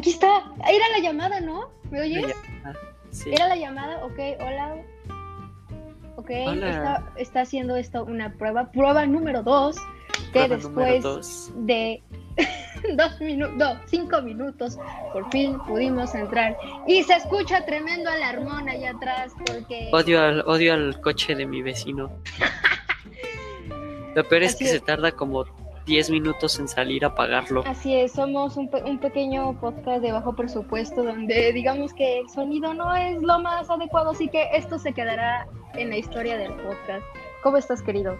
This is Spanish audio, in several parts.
Aquí está. Era la llamada, ¿no? ¿Me oyes? Sí. Era la llamada, ok, hola. Ok, Hola. Está, está haciendo esto una prueba. Prueba número dos. Que Prueba después dos. de dos minutos, no, cinco minutos, por fin pudimos entrar. Y se escucha tremendo alarmón allá atrás porque... Odio al, odio al coche de mi vecino. Lo peor es Así que es. se tarda como 10 minutos en salir a apagarlo. Así es, somos un, pe- un pequeño podcast de bajo presupuesto donde digamos que el sonido no es lo más adecuado, así que esto se quedará en la historia del podcast. ¿Cómo estás, querido?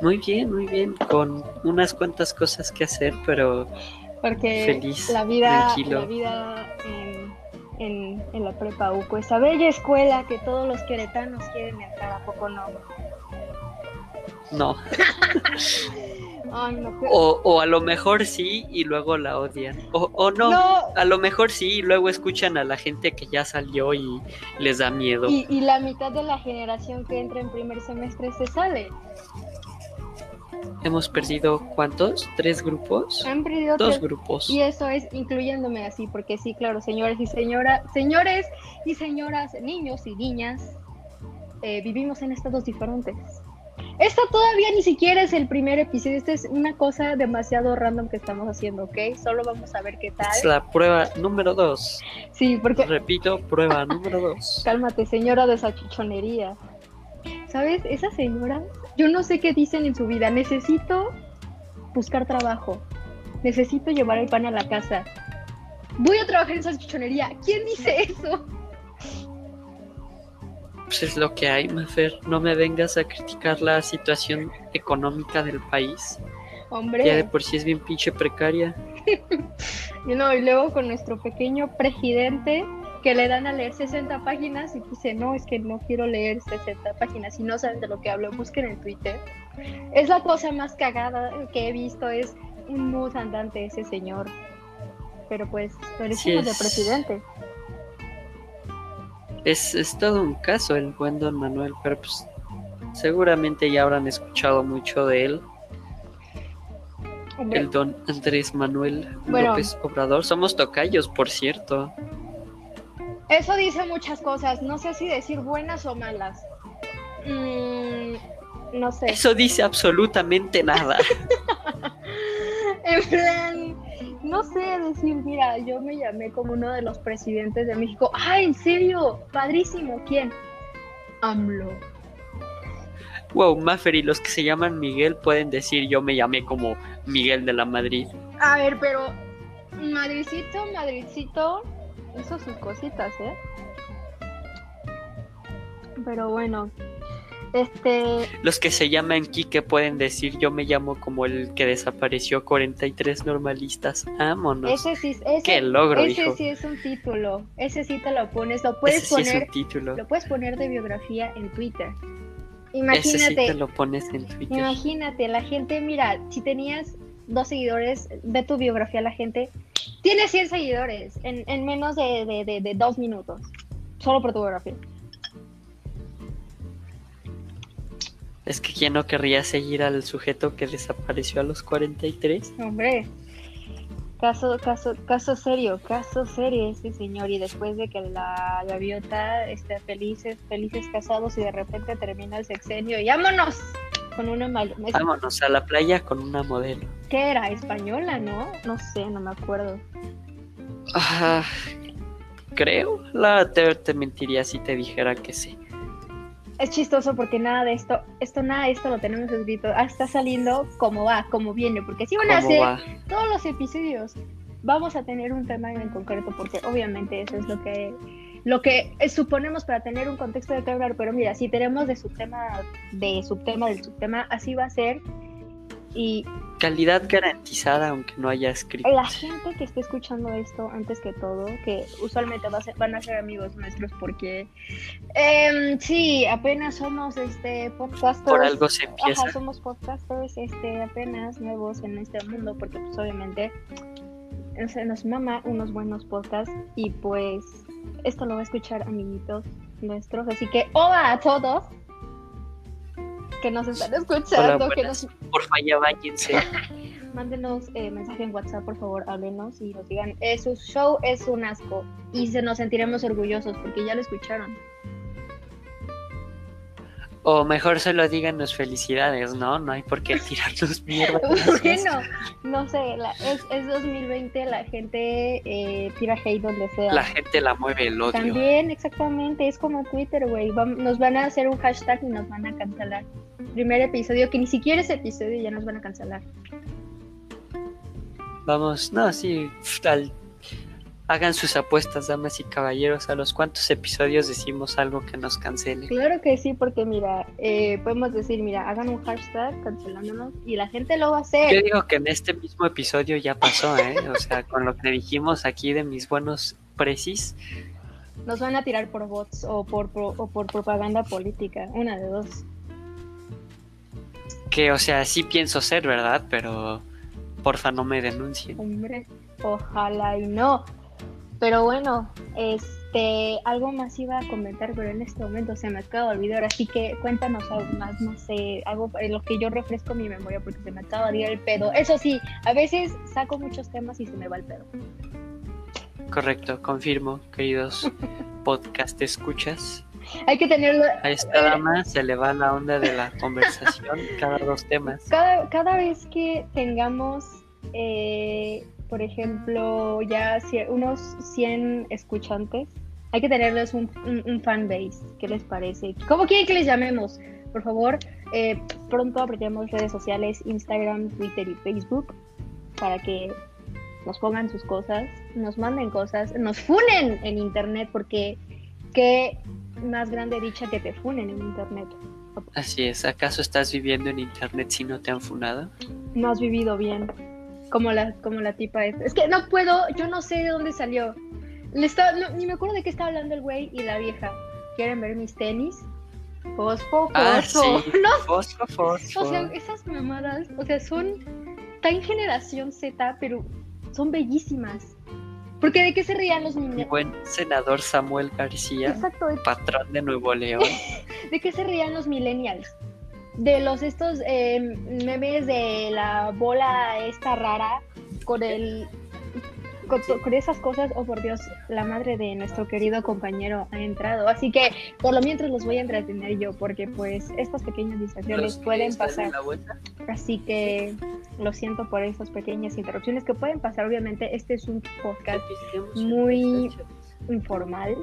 Muy bien, muy bien. Con unas cuantas cosas que hacer, pero Porque Feliz, la vida, tranquilo. la vida en, en- en la prepa UCO, esa bella escuela que todos los queretanos quieren entrar, ¿a poco no? No. Ay, no, O, o a lo mejor sí y luego la odian. O, o no, No, a lo mejor sí y luego escuchan a la gente que ya salió y les da miedo. y, y la mitad de la generación que entra en primer semestre se sale. Hemos perdido ¿cuántos? ¿Tres grupos? Han perdido Dos tres- grupos. Y eso es incluyéndome así, porque sí, claro, señores y señoras, señores y señoras, niños y niñas, eh, vivimos en estados diferentes. Esta todavía ni siquiera es el primer episodio, esta es una cosa demasiado random que estamos haciendo, ¿ok? Solo vamos a ver qué tal. Es la prueba número dos. Sí, porque Repito, prueba número dos. cálmate, señora de esa chichonería. ¿Sabes? Esa señora, yo no sé qué dicen en su vida. Necesito buscar trabajo. Necesito llevar el pan a la casa. Voy a trabajar en esa chichonería. ¿Quién dice eso? Pues es lo que hay, Mafer. No me vengas a criticar la situación económica del país. Ya de Hombre, por sí es bien pinche precaria. y no, y luego con nuestro pequeño presidente que le dan a leer 60 páginas y dice, no, es que no quiero leer 60 páginas. Si no saben de lo que hablo, busquen en Twitter. Es la cosa más cagada que he visto, es un mood andante ese señor. Pero pues, lo de es. presidente. Es, es todo un caso el buen don Manuel, pero pues seguramente ya habrán escuchado mucho de él. Hombre, El don Andrés Manuel Bueno. López Obrador. Somos tocayos, por cierto. Eso dice muchas cosas, no sé si decir buenas o malas. Mm, no sé. Eso dice absolutamente nada. En plan, no sé decir, mira, yo me llamé como uno de los presidentes de México. ¡Ah, en serio! Padrísimo. ¿Quién? AMLO. wow, Maffer los que se llaman Miguel pueden decir yo me llamé como Miguel de la Madrid. A ver, pero Madridcito, Madridcito hizo sus cositas, ¿eh? Pero bueno, este, Los que se llaman Quique pueden decir yo me llamo como el que desapareció 43 normalistas. Vámonos. ese sí, ese, Qué logro, ese hijo. sí es un título. Ese sí te lo pones, lo puedes Ese sí es poner, un título. lo puedes poner de biografía en Twitter. Ese sí Imagínate, te lo pones en Twitter. imagínate, la gente, mira, si tenías dos seguidores, ve tu biografía, la gente tiene 100 seguidores en, en menos de, de- de- de dos minutos, solo por tu biografía. Es que quién no querría seguir al sujeto que desapareció a los 43. Hombre, caso, caso, caso serio, caso serio ese señor. Y después de que la gaviota esté felices, felices casados y de repente termina el sexenio y vámonos con una mal... Vámonos a la playa con una modelo. ¿Qué era? ¿Española, no? No sé, no me acuerdo. Ah, creo. La te, te mentiría si te dijera que sí. Es chistoso porque nada de esto, esto nada de esto lo tenemos escrito. Ah, está saliendo como va, como viene, porque si van a ¿Cómo hacer va? todos los episodios vamos a tener un tema en concreto porque obviamente eso es lo que lo que suponemos para tener un contexto de qué hablar pero mira si tenemos de subtema de subtema del subtema así va a ser y Calidad garantizada, aunque no haya escrito. la gente que esté escuchando esto antes que todo que usualmente va a ser- van a ser amigos nuestros porque em, sí apenas somos este podcasters Por algo se empieza. Ajá, somos podcasters este, apenas nuevos en este mundo porque pues obviamente se nos mama unos buenos podcasts y pues esto lo va a escuchar amiguitos nuestros, así que hola a todos que nos están escuchando, Hola, que nos... Por falla, váyanse. mándenos eh, mensaje en WhatsApp, por favor, háblenos y nos digan, eh, su show es un asco y se nos sentiremos orgullosos porque ya lo escucharon. O mejor solo díganos felicidades, ¿no? No hay por qué tirarnos mierda. bueno, no sé, la- es, es 2020, la gente eh, tira hate donde sea. La gente la mueve el odio. También, exactamente, es como Twitter, güey. Nos van a hacer un hashtag y nos van a cancelar. Primer episodio, que ni siquiera es episodio, ya nos van a cancelar. Vamos, no, sí, al- hagan sus apuestas, damas y caballeros. ¿A los cuántos episodios decimos algo que nos cancele? Claro que sí, porque mira, eh, podemos decir, mira, hagan un hashtag cancelándonos y la gente lo va a Yo hacer. digo que en este mismo episodio ya pasó, ¿eh? O sea, con lo que dijimos aquí de mis buenos precis, Nos van a tirar por bots o por, o por propaganda política, una de dos. Que, o sea, sí pienso ser, ¿verdad? Pero porfa no me denuncien. Hombre, ojalá y no. Pero bueno, este, algo más iba a comentar, pero en este momento se me acaba de olvidar, así que cuéntanos algo más, no sé, algo en lo que yo refresco mi memoria porque se me acaba de ir el pedo. Eso sí, a veces saco muchos temas y se me va el pedo. Correcto, confirmo, queridos podcast escuchas. Hay que tenerlo, A esta dama se le va la onda de la conversación cada dos temas. cada, cada vez que tengamos, eh, por ejemplo, ya unos 100 escuchantes, hay que tenerles un, un, un fan base. ¿Qué les parece? ¿Cómo quieren que les llamemos? Por favor, eh, pronto abriremos redes sociales, Instagram, Twitter y Facebook, para que nos pongan sus cosas, nos manden cosas, nos funen en Internet, porque qué más grande dicha que te funen en Internet. Así es, ¿acaso estás viviendo en internet si no te han funado? no has vivido bien. Como la, como la tipa esta. Es que no puedo, yo no sé de dónde salió. Le estaba- no, ni me acuerdo de qué estaba hablando el güey y la vieja. ¿Quieren ver mis tenis? Fosfo, Ah, fosfo. sí, No, fosfo, fosfo. o sea, esas mamadas, o sea, son tan generación Z, pero son bellísimas. Porque de qué se rían los niños. buen senador Samuel García, Exacto, patrón de Nuevo León. de qué se rían los millennials. De los estos eh, memes de la bola esta rara con el con, con esas cosas, oh por Dios, la madre de nuestro querido compañero ha entrado. Así que por lo mientras los voy a entretener yo, porque pues estas pequeñas distracciones pueden pasar. Así que lo siento por esas pequeñas interrupciones que pueden pasar. Obviamente, este es un podcast Muy- informal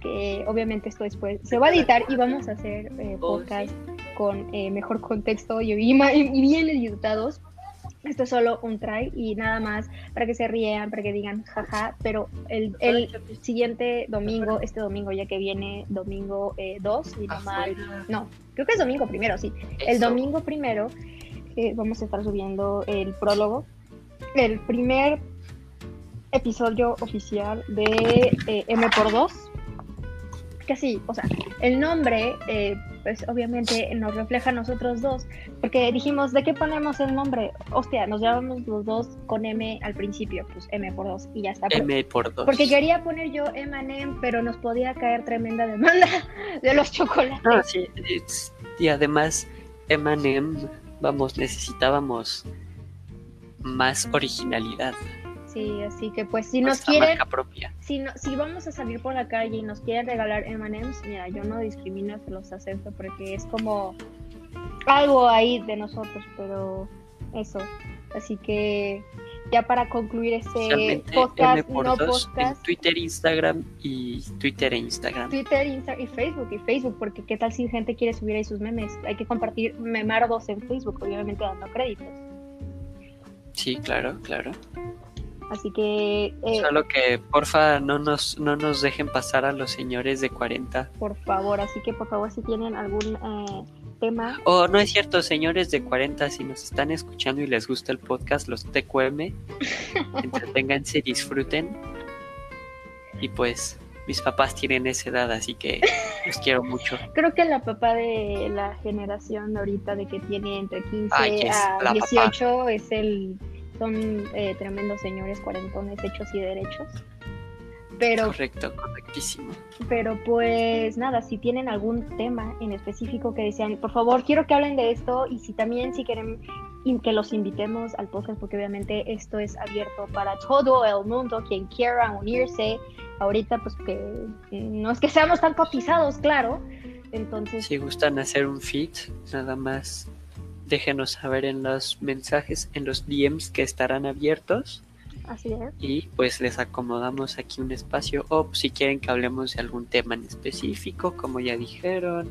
que obviamente esto después se va a editar y vamos a hacer eh, Oh, podcast con eh, mejor contexto y, y bien editados. Esto es solo un try y nada más para que se rían, para que digan jaja, pero el, el siguiente domingo, este domingo ya que viene, domingo 2, y no mal, Afuera. no, creo que es domingo primero, sí, el domingo primero eh, vamos a estar subiendo el prólogo, el primer episodio oficial de eh, M por 2. Que sí, o sea, el nombre, eh, pues obviamente nos refleja a nosotros dos, porque dijimos, ¿de qué ponemos el nombre? Hostia, nos llamamos los dos con M al principio, pues M por 2 y ya está. M por dos. porque quería poner yo M&M, pero nos podía caer tremenda demanda de los chocolates. No, sí, es- y además, Emanem, vamos, necesitábamos más originalidad. Sí, así que pues si nos nuestra quieren, marca propia. si, no, si vamos a salir por la calle y nos quieren regalar M&M's, mira, yo no discrimino, se los acepto porque es como algo ahí de nosotros, pero eso. Así que ya para concluir este podcast, no podcast, en Twitter, Instagram y Twitter e Instagram. Twitter, Insta y Facebook y Facebook, porque qué tal si gente quiere subir ahí sus memes, hay que compartir memardos en Facebook, obviamente dando créditos. Sí, claro, claro. Así que eh, Solo que porfa no nos, no nos dejen pasar a los señores de 40. por favor, así que por favor si tienen algún eh, tema, Oh, no es cierto, señores de 40, si nos están escuchando y les gusta el podcast, los TQM, entreténganse, disfruten. Y pues, mis papás tienen esa edad, así que los quiero mucho. creo que la papá de la generación ahorita de que tiene entre 15 Ay, a la 18 es el son eh, tremendos señores cuarentones hechos y derechos. Pero Correcto, correctísimo. Pero pues nada, si tienen algún tema en específico que desean, por favor, quiero que hablen de esto y si también si quieren que los invitemos al podcast porque obviamente esto es abierto para todo el mundo, quien quiera unirse. Ahorita pues que no es que seamos tan cotizados, claro. Entonces... Si gustan hacer un feed, nada más déjenos saber en los mensajes, en los DMs que estarán abiertos. Así es. Y pues les acomodamos aquí un espacio o si quieren que hablemos de algún tema en específico, como ya dijeron.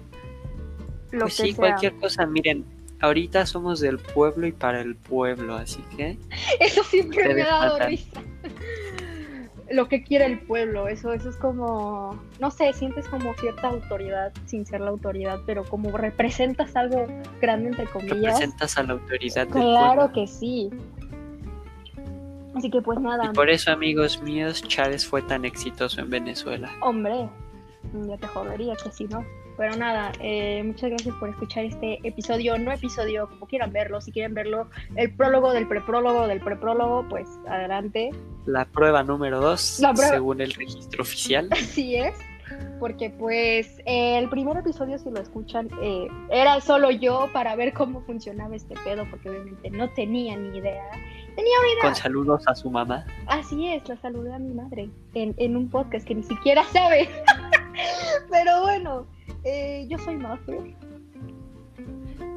Lo pues que sí, sea. cualquier cosa, miren, ahorita somos del pueblo y para el pueblo, así que Eso siempre me ha dado risa. Lo que quiere el pueblo, eso, eso es como, no sé, sientes como cierta autoridad sin ser la autoridad, pero como representas algo grande entre comillas. representas a la autoridad del Claro que sí. Así que pues nada, Y por eso, amigos míos, Chávez fue tan exitoso en Venezuela. hombre, ya te jodería que si no. Pero nada, eh, muchas gracias por escuchar este episodio, no episodio, como quieran verlo, si quieren verlo, el prólogo del preprólogo del preprólogo, pues adelante. La prueba número 2, La prueba- según el registro oficial. Así es, porque pues eh, el primer episodio, si lo escuchan, eh, era solo yo para ver cómo funcionaba este pedo, porque obviamente no tenía ni idea. Tenía una idea. Con saludos a su mamá. Así es, la saludé a mi madre en, en un podcast que ni siquiera sabe. Pero bueno, eh, yo soy Maffer.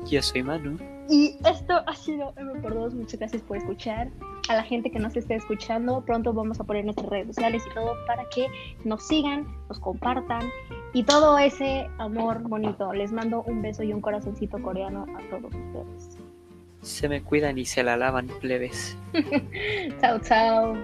Yo soy Manu. Y esto ha sido M por dos. Muchas gracias por escuchar. A la gente que nos esté escuchando, pronto vamos a poner nuestras redes sociales y todo para que nos sigan, nos compartan y todo ese amor bonito. Les mando un beso y un corazoncito coreano a todos ustedes. Se me cuidan y se la lavan, plebes. Chao, chao.